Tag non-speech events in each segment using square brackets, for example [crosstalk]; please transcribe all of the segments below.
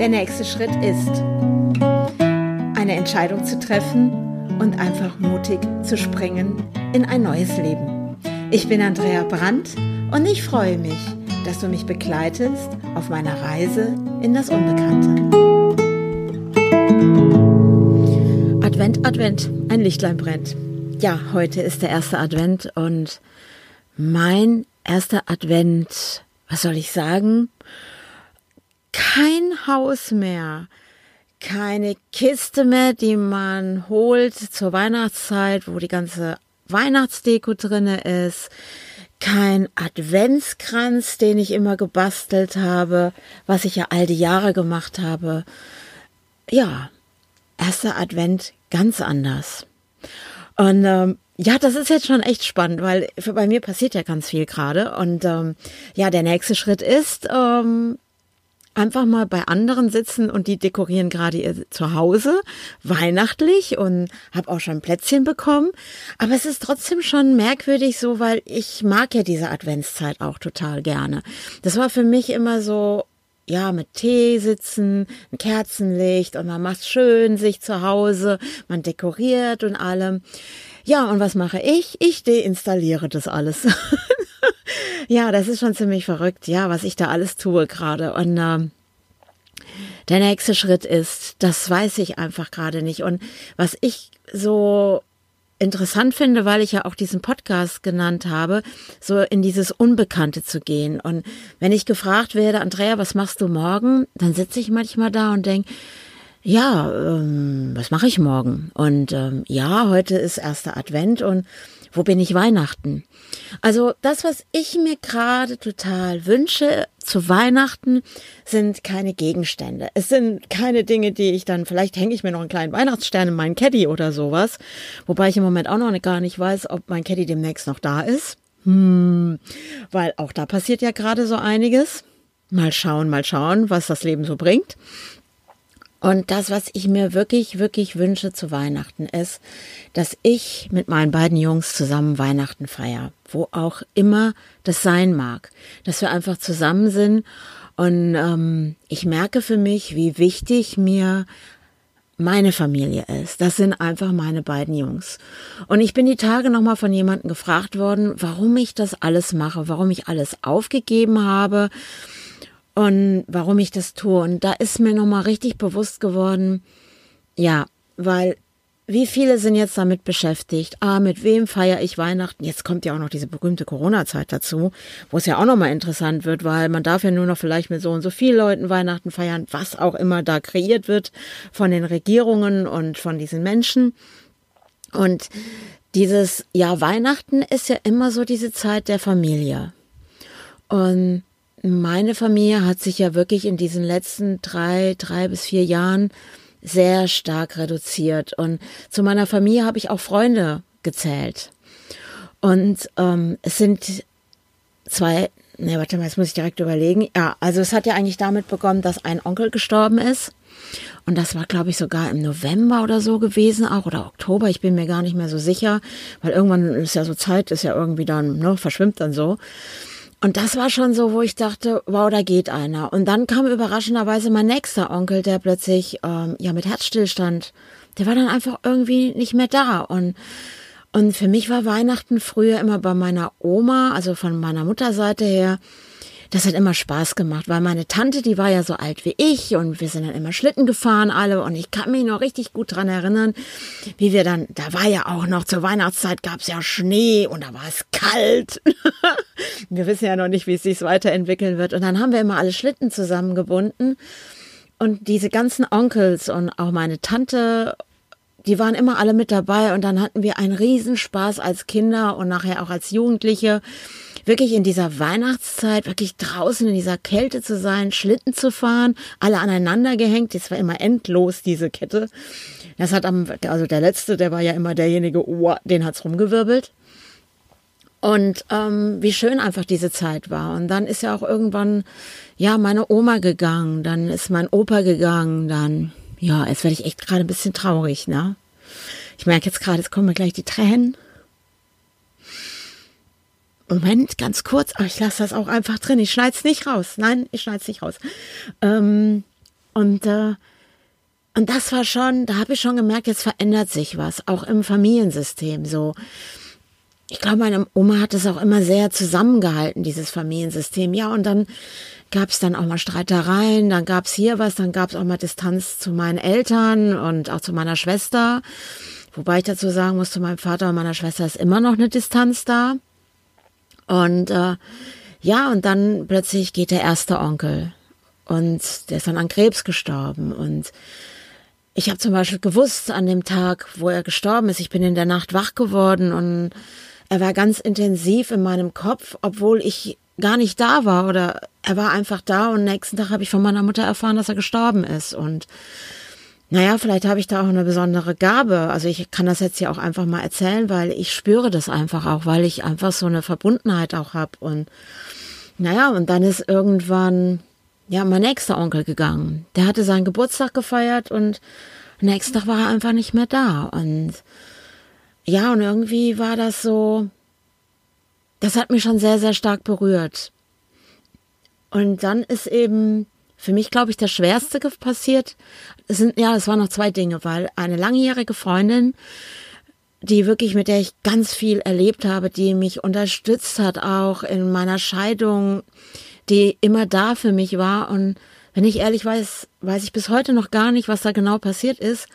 Der nächste Schritt ist, eine Entscheidung zu treffen und einfach mutig zu springen in ein neues Leben. Ich bin Andrea Brandt und ich freue mich, dass du mich begleitest auf meiner Reise in das Unbekannte. Advent, Advent, ein Lichtlein brennt. Ja, heute ist der erste Advent und mein erster Advent, was soll ich sagen? Kein Haus mehr, keine Kiste mehr, die man holt zur Weihnachtszeit, wo die ganze Weihnachtsdeko drinne ist, kein Adventskranz, den ich immer gebastelt habe, was ich ja all die Jahre gemacht habe. Ja, erster Advent ganz anders. Und ähm, ja, das ist jetzt schon echt spannend, weil bei mir passiert ja ganz viel gerade. Und ähm, ja, der nächste Schritt ist, ähm, einfach mal bei anderen sitzen und die dekorieren gerade ihr Zuhause weihnachtlich und habe auch schon Plätzchen bekommen. Aber es ist trotzdem schon merkwürdig so, weil ich mag ja diese Adventszeit auch total gerne. Das war für mich immer so, ja, mit Tee sitzen, ein Kerzenlicht und man macht schön sich zu Hause, man dekoriert und allem. Ja, und was mache ich? Ich deinstalliere das alles. [laughs] ja, das ist schon ziemlich verrückt, ja, was ich da alles tue gerade. Und äh, der nächste Schritt ist, das weiß ich einfach gerade nicht. Und was ich so interessant finde, weil ich ja auch diesen Podcast genannt habe, so in dieses Unbekannte zu gehen. Und wenn ich gefragt werde, Andrea, was machst du morgen? Dann sitze ich manchmal da und denke, ja, ähm, was mache ich morgen? Und ähm, ja, heute ist erster Advent und wo bin ich Weihnachten? Also das, was ich mir gerade total wünsche zu Weihnachten, sind keine Gegenstände. Es sind keine Dinge, die ich dann, vielleicht hänge ich mir noch einen kleinen Weihnachtsstern in meinen Caddy oder sowas. Wobei ich im Moment auch noch gar nicht weiß, ob mein Caddy demnächst noch da ist. Hm, weil auch da passiert ja gerade so einiges. Mal schauen, mal schauen, was das Leben so bringt. Und das, was ich mir wirklich, wirklich wünsche zu Weihnachten, ist, dass ich mit meinen beiden Jungs zusammen Weihnachten feiere, wo auch immer das sein mag, dass wir einfach zusammen sind. Und ähm, ich merke für mich, wie wichtig mir meine Familie ist. Das sind einfach meine beiden Jungs. Und ich bin die Tage nochmal von jemandem gefragt worden, warum ich das alles mache, warum ich alles aufgegeben habe und warum ich das tue. Und da ist mir nochmal richtig bewusst geworden, ja, weil wie viele sind jetzt damit beschäftigt? Ah, mit wem feiere ich Weihnachten? Jetzt kommt ja auch noch diese berühmte Corona-Zeit dazu, wo es ja auch nochmal interessant wird, weil man darf ja nur noch vielleicht mit so und so vielen Leuten Weihnachten feiern, was auch immer da kreiert wird von den Regierungen und von diesen Menschen. Und dieses, ja, Weihnachten ist ja immer so diese Zeit der Familie. Und meine Familie hat sich ja wirklich in diesen letzten drei, drei bis vier Jahren sehr stark reduziert. Und zu meiner Familie habe ich auch Freunde gezählt. Und ähm, es sind zwei, ne, warte mal, jetzt muss ich direkt überlegen. Ja, also es hat ja eigentlich damit begonnen, dass ein Onkel gestorben ist. Und das war, glaube ich, sogar im November oder so gewesen, auch oder Oktober. Ich bin mir gar nicht mehr so sicher, weil irgendwann ist ja so Zeit, ist ja irgendwie dann, ne, verschwimmt dann so. Und das war schon so, wo ich dachte, wow, da geht einer. Und dann kam überraschenderweise mein nächster Onkel, der plötzlich ähm, ja mit Herzstillstand, der war dann einfach irgendwie nicht mehr da. Und und für mich war Weihnachten früher immer bei meiner Oma, also von meiner Mutterseite her, das hat immer Spaß gemacht, weil meine Tante, die war ja so alt wie ich und wir sind dann immer Schlitten gefahren alle und ich kann mich noch richtig gut dran erinnern, wie wir dann, da war ja auch noch zur Weihnachtszeit gab's ja Schnee und da war es kalt. [laughs] wir wissen ja noch nicht, wie es sich weiterentwickeln wird. Und dann haben wir immer alle Schlitten zusammengebunden. Und diese ganzen Onkels und auch meine Tante die waren immer alle mit dabei. Und dann hatten wir einen Riesenspaß als Kinder und nachher auch als Jugendliche wirklich in dieser Weihnachtszeit, wirklich draußen in dieser Kälte zu sein, Schlitten zu fahren, alle aneinander gehängt. Das war immer endlos, diese Kette. Das hat am, also der letzte, der war ja immer derjenige, oh, den hat's rumgewirbelt. Und ähm, wie schön einfach diese Zeit war. Und dann ist ja auch irgendwann, ja, meine Oma gegangen, dann ist mein Opa gegangen, dann, ja, jetzt werde ich echt gerade ein bisschen traurig, ne? Ich merke jetzt gerade, jetzt kommen mir gleich die Tränen. Moment, ganz kurz, aber ich lasse das auch einfach drin. Ich schneide es nicht raus. Nein, ich schneide es nicht raus. Ähm, Und, äh, und das war schon, da habe ich schon gemerkt, jetzt verändert sich was, auch im Familiensystem so. Ich glaube, meine Oma hat es auch immer sehr zusammengehalten, dieses Familiensystem. Ja, und dann gab es dann auch mal Streitereien, dann gab es hier was, dann gab es auch mal Distanz zu meinen Eltern und auch zu meiner Schwester. Wobei ich dazu sagen muss, zu meinem Vater und meiner Schwester ist immer noch eine Distanz da. Und äh, ja, und dann plötzlich geht der erste Onkel und der ist dann an Krebs gestorben. Und ich habe zum Beispiel gewusst an dem Tag, wo er gestorben ist, ich bin in der Nacht wach geworden und er war ganz intensiv in meinem Kopf, obwohl ich gar nicht da war oder er war einfach da und nächsten Tag habe ich von meiner Mutter erfahren, dass er gestorben ist. Und naja, vielleicht habe ich da auch eine besondere Gabe. Also ich kann das jetzt hier auch einfach mal erzählen, weil ich spüre das einfach auch, weil ich einfach so eine Verbundenheit auch habe. Und naja, und dann ist irgendwann, ja, mein nächster Onkel gegangen. Der hatte seinen Geburtstag gefeiert und nächsten Tag war er einfach nicht mehr da. Und ja, und irgendwie war das so, das hat mich schon sehr, sehr stark berührt. Und dann ist eben für mich, glaube ich, das Schwerste passiert. Es sind, ja, es waren noch zwei Dinge, weil eine langjährige Freundin, die wirklich, mit der ich ganz viel erlebt habe, die mich unterstützt hat, auch in meiner Scheidung, die immer da für mich war. Und wenn ich ehrlich weiß, weiß ich bis heute noch gar nicht, was da genau passiert ist.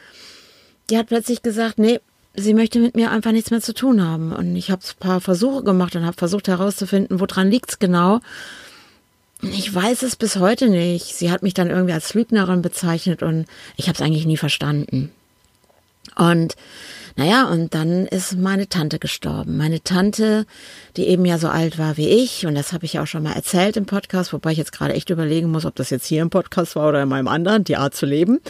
Die hat plötzlich gesagt, nee, sie möchte mit mir einfach nichts mehr zu tun haben. Und ich habe ein paar Versuche gemacht und habe versucht herauszufinden, woran liegt's genau. Ich weiß es bis heute nicht. Sie hat mich dann irgendwie als Lügnerin bezeichnet und ich habe es eigentlich nie verstanden. Und naja, und dann ist meine Tante gestorben. Meine Tante, die eben ja so alt war wie ich, und das habe ich ja auch schon mal erzählt im Podcast, wobei ich jetzt gerade echt überlegen muss, ob das jetzt hier im Podcast war oder in meinem anderen, die Art zu leben.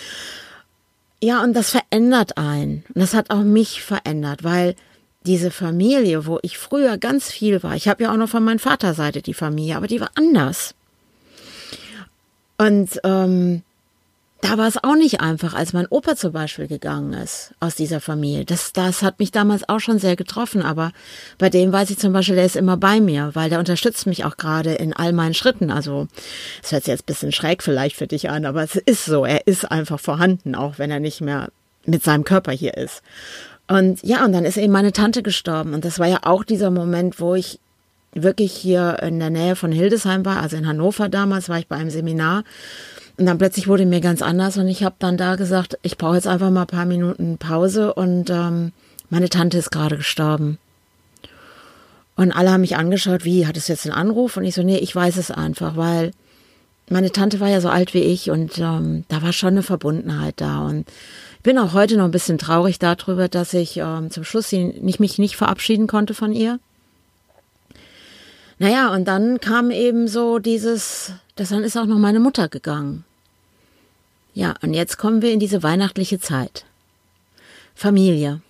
Ja, und das verändert einen. Und das hat auch mich verändert, weil diese Familie, wo ich früher ganz viel war, ich habe ja auch noch von meiner Vaterseite die Familie, aber die war anders. Und ähm, da war es auch nicht einfach, als mein Opa zum Beispiel gegangen ist aus dieser Familie. Das, das hat mich damals auch schon sehr getroffen, aber bei dem weiß ich zum Beispiel, der ist immer bei mir, weil der unterstützt mich auch gerade in all meinen Schritten. Also es hört sich jetzt ein bisschen schräg vielleicht für dich an, aber es ist so, er ist einfach vorhanden, auch wenn er nicht mehr mit seinem Körper hier ist. Und ja, und dann ist eben meine Tante gestorben. Und das war ja auch dieser Moment, wo ich wirklich hier in der Nähe von Hildesheim war, also in Hannover damals, war ich bei einem Seminar. Und dann plötzlich wurde mir ganz anders und ich habe dann da gesagt, ich brauche jetzt einfach mal ein paar Minuten Pause und ähm, meine Tante ist gerade gestorben. Und alle haben mich angeschaut, wie, hattest du jetzt einen Anruf? Und ich so, nee, ich weiß es einfach, weil meine Tante war ja so alt wie ich und ähm, da war schon eine Verbundenheit da. Und bin auch heute noch ein bisschen traurig darüber, dass ich ähm, zum Schluss nicht, mich nicht verabschieden konnte von ihr. Naja, und dann kam eben so dieses, das dann ist auch noch meine Mutter gegangen. Ja, und jetzt kommen wir in diese weihnachtliche Zeit. Familie.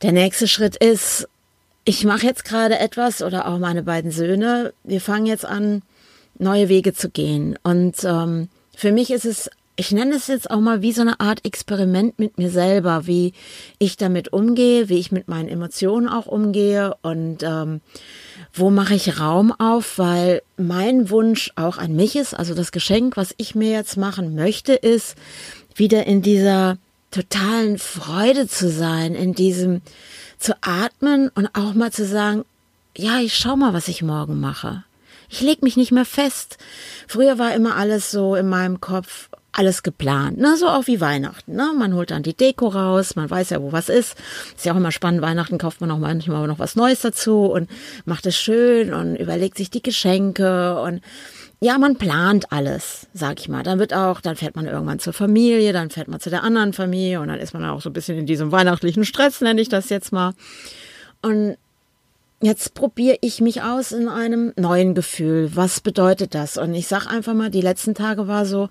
Der nächste Schritt ist, ich mache jetzt gerade etwas oder auch meine beiden Söhne, wir fangen jetzt an, neue Wege zu gehen. Und ähm, für mich ist es, ich nenne es jetzt auch mal wie so eine Art Experiment mit mir selber, wie ich damit umgehe, wie ich mit meinen Emotionen auch umgehe und ähm, wo mache ich Raum auf, weil mein Wunsch auch an mich ist, also das Geschenk, was ich mir jetzt machen möchte, ist wieder in dieser totalen Freude zu sein, in diesem zu atmen und auch mal zu sagen, ja, ich schau mal, was ich morgen mache. Ich leg mich nicht mehr fest. Früher war immer alles so in meinem Kopf, alles geplant, ne? so auch wie Weihnachten. Ne? Man holt dann die Deko raus, man weiß ja, wo was ist. Ist ja auch immer spannend, Weihnachten kauft man auch manchmal noch was Neues dazu und macht es schön und überlegt sich die Geschenke und ja, man plant alles, sag ich mal. Dann wird auch, dann fährt man irgendwann zur Familie, dann fährt man zu der anderen Familie und dann ist man auch so ein bisschen in diesem weihnachtlichen Stress, nenne ich das jetzt mal. Und jetzt probiere ich mich aus in einem neuen Gefühl. Was bedeutet das? Und ich sag einfach mal, die letzten Tage war so,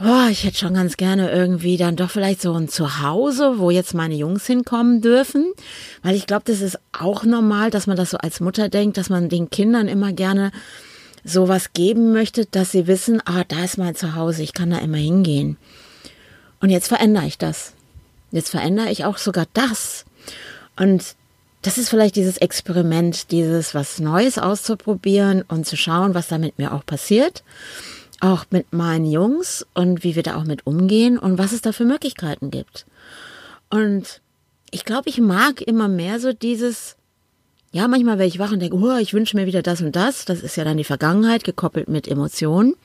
oh, ich hätte schon ganz gerne irgendwie dann doch vielleicht so ein Zuhause, wo jetzt meine Jungs hinkommen dürfen. Weil ich glaube, das ist auch normal, dass man das so als Mutter denkt, dass man den Kindern immer gerne sowas geben möchte, dass sie wissen, ah, da ist mein Zuhause, ich kann da immer hingehen. Und jetzt verändere ich das. Jetzt verändere ich auch sogar das. Und das ist vielleicht dieses Experiment, dieses was Neues auszuprobieren und zu schauen, was da mit mir auch passiert. Auch mit meinen Jungs und wie wir da auch mit umgehen und was es da für Möglichkeiten gibt. Und ich glaube, ich mag immer mehr so dieses, ja, manchmal werde ich wach und denke, oh, ich wünsche mir wieder das und das. Das ist ja dann die Vergangenheit gekoppelt mit Emotionen.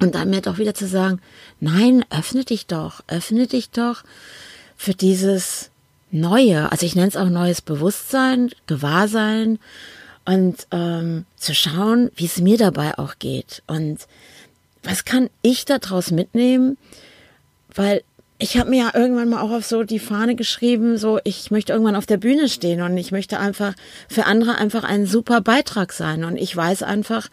Und dann mir doch wieder zu sagen, nein, öffne dich doch, öffne dich doch für dieses Neue. Also ich nenne es auch neues Bewusstsein, Gewahrsein und ähm, zu schauen, wie es mir dabei auch geht. Und was kann ich daraus mitnehmen? Weil ich habe mir ja irgendwann mal auch auf so die Fahne geschrieben, so ich möchte irgendwann auf der Bühne stehen und ich möchte einfach für andere einfach ein super Beitrag sein. Und ich weiß einfach,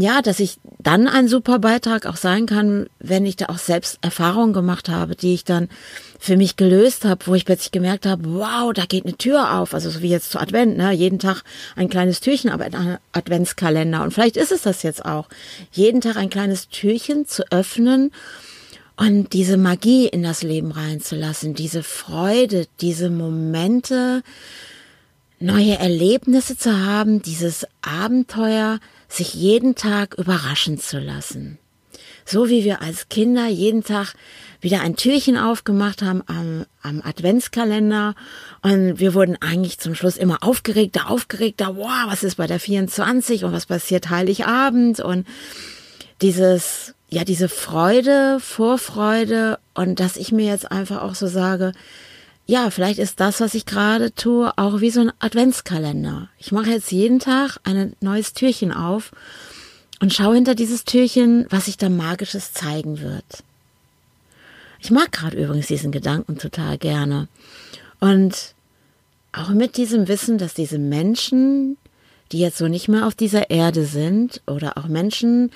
ja, dass ich dann ein super Beitrag auch sein kann, wenn ich da auch selbst Erfahrungen gemacht habe, die ich dann für mich gelöst habe, wo ich plötzlich gemerkt habe, wow, da geht eine Tür auf, also so wie jetzt zu Advent, ne, jeden Tag ein kleines Türchen, aber ein Adventskalender. Und vielleicht ist es das jetzt auch, jeden Tag ein kleines Türchen zu öffnen und diese Magie in das Leben reinzulassen, diese Freude, diese Momente, neue Erlebnisse zu haben, dieses Abenteuer, sich jeden Tag überraschen zu lassen. So wie wir als Kinder jeden Tag wieder ein Türchen aufgemacht haben am, am Adventskalender und wir wurden eigentlich zum Schluss immer aufgeregter, aufgeregter, wow, was ist bei der 24 und was passiert Heiligabend und dieses ja, diese Freude, Vorfreude und dass ich mir jetzt einfach auch so sage, ja, vielleicht ist das, was ich gerade tue, auch wie so ein Adventskalender. Ich mache jetzt jeden Tag ein neues Türchen auf und schaue hinter dieses Türchen, was sich da magisches zeigen wird. Ich mag gerade übrigens diesen Gedanken total gerne. Und auch mit diesem Wissen, dass diese Menschen, die jetzt so nicht mehr auf dieser Erde sind, oder auch Menschen,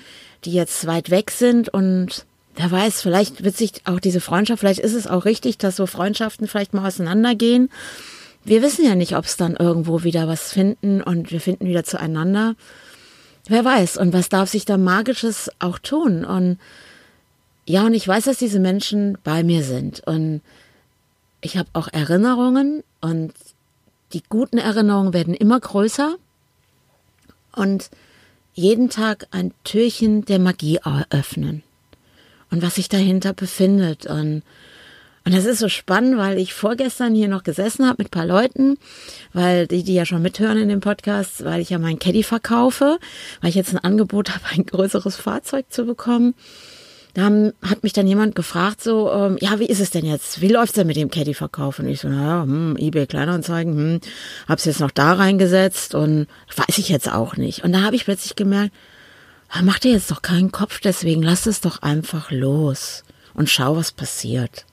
die jetzt weit weg sind und wer weiß, vielleicht wird sich auch diese Freundschaft, vielleicht ist es auch richtig, dass so Freundschaften vielleicht mal auseinandergehen. Wir wissen ja nicht, ob es dann irgendwo wieder was finden und wir finden wieder zueinander. Wer weiß, und was darf sich da Magisches auch tun? Und ja, und ich weiß, dass diese Menschen bei mir sind. Und ich habe auch Erinnerungen und die guten Erinnerungen werden immer größer. Und jeden Tag ein Türchen der Magie öffnen und was sich dahinter befindet. Und, und das ist so spannend, weil ich vorgestern hier noch gesessen habe mit ein paar Leuten, weil die, die ja schon mithören in dem Podcast, weil ich ja mein Caddy verkaufe, weil ich jetzt ein Angebot habe, ein größeres Fahrzeug zu bekommen. Da hat mich dann jemand gefragt, so, ähm, ja, wie ist es denn jetzt? Wie läuft's denn mit dem Caddy-Verkauf? Und ich so, naja, hm, eBay Kleinanzeigen, hm, hab's jetzt noch da reingesetzt und weiß ich jetzt auch nicht. Und da habe ich plötzlich gemerkt, mach dir jetzt doch keinen Kopf deswegen, lass es doch einfach los und schau, was passiert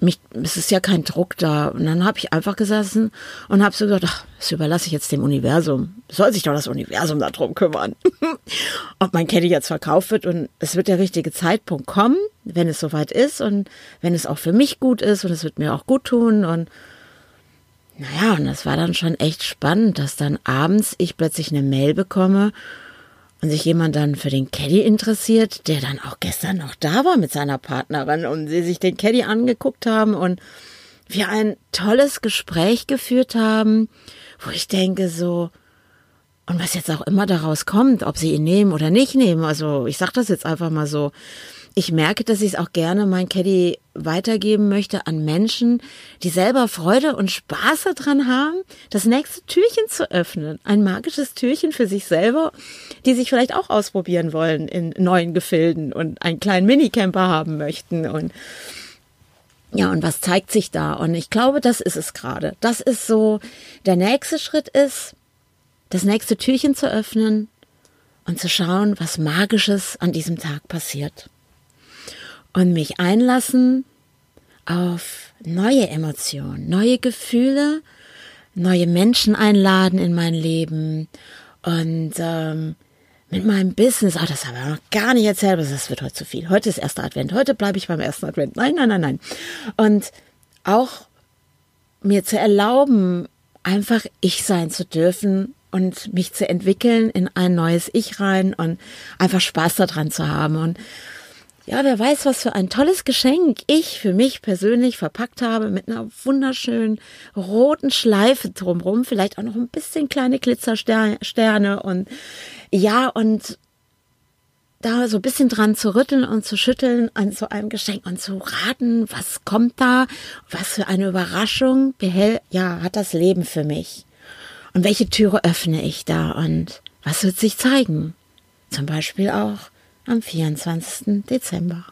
mich, es ist ja kein Druck da. Und dann habe ich einfach gesessen und habe so gedacht, ach, das überlasse ich jetzt dem Universum. Soll sich doch das Universum darum kümmern. [laughs] Ob mein Caddy jetzt verkauft wird und es wird der richtige Zeitpunkt kommen, wenn es soweit ist und wenn es auch für mich gut ist und es wird mir auch gut tun und naja, und das war dann schon echt spannend, dass dann abends ich plötzlich eine Mail bekomme und sich jemand dann für den Caddy interessiert, der dann auch gestern noch da war mit seiner Partnerin und sie sich den Caddy angeguckt haben und wir ein tolles Gespräch geführt haben, wo ich denke so, und was jetzt auch immer daraus kommt, ob sie ihn nehmen oder nicht nehmen, also ich sag das jetzt einfach mal so, ich merke, dass ich es auch gerne mein Caddy weitergeben möchte an Menschen, die selber Freude und Spaß daran haben, das nächste Türchen zu öffnen. Ein magisches Türchen für sich selber, die sich vielleicht auch ausprobieren wollen in neuen Gefilden und einen kleinen Minicamper haben möchten und ja, und was zeigt sich da? Und ich glaube, das ist es gerade. Das ist so, der nächste Schritt ist, das nächste Türchen zu öffnen und zu schauen, was Magisches an diesem Tag passiert und mich einlassen auf neue Emotionen, neue Gefühle, neue Menschen einladen in mein Leben und ähm, mit meinem Business, ah, das habe ich noch gar nicht erzählt, aber das wird heute zu viel. Heute ist erster Advent, heute bleibe ich beim ersten Advent. Nein, nein, nein, nein. Und auch mir zu erlauben, einfach ich sein zu dürfen und mich zu entwickeln in ein neues Ich rein und einfach Spaß daran zu haben. Und ja, wer weiß, was für ein tolles Geschenk ich für mich persönlich verpackt habe mit einer wunderschönen roten Schleife drumrum, vielleicht auch noch ein bisschen kleine Glitzersterne und ja, und da so ein bisschen dran zu rütteln und zu schütteln an so einem Geschenk und zu raten, was kommt da, was für eine Überraschung behält, ja, hat das Leben für mich. Und welche Türe öffne ich da und was wird sich zeigen? Zum Beispiel auch am 24. Dezember.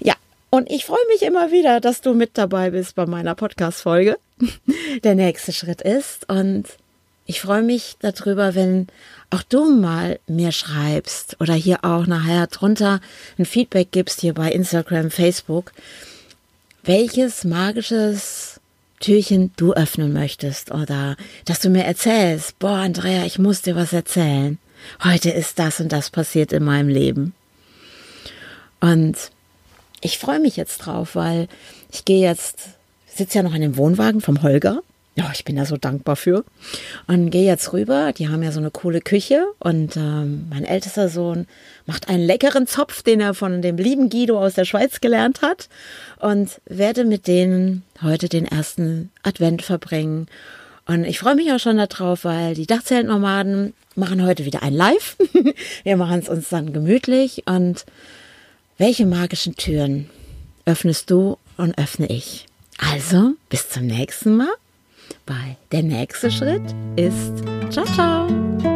Ja, und ich freue mich immer wieder, dass du mit dabei bist bei meiner Podcast-Folge. [laughs] Der nächste Schritt ist und ich freue mich darüber, wenn auch du mal mir schreibst oder hier auch nachher drunter ein Feedback gibst hier bei Instagram, Facebook, welches magisches Türchen du öffnen möchtest oder dass du mir erzählst, boah, Andrea, ich muss dir was erzählen. Heute ist das und das passiert in meinem Leben. Und ich freue mich jetzt drauf, weil ich gehe jetzt, sitze ja noch in dem Wohnwagen vom Holger ja, ich bin da so dankbar für. Und gehe jetzt rüber. Die haben ja so eine coole Küche. Und ähm, mein ältester Sohn macht einen leckeren Zopf, den er von dem lieben Guido aus der Schweiz gelernt hat. Und werde mit denen heute den ersten Advent verbringen. Und ich freue mich auch schon darauf, weil die Dachzeltnomaden machen heute wieder ein Live. [laughs] Wir machen es uns dann gemütlich. Und welche magischen Türen öffnest du und öffne ich? Also, bis zum nächsten Mal bei. Der nächste Schritt ist Ciao, ciao.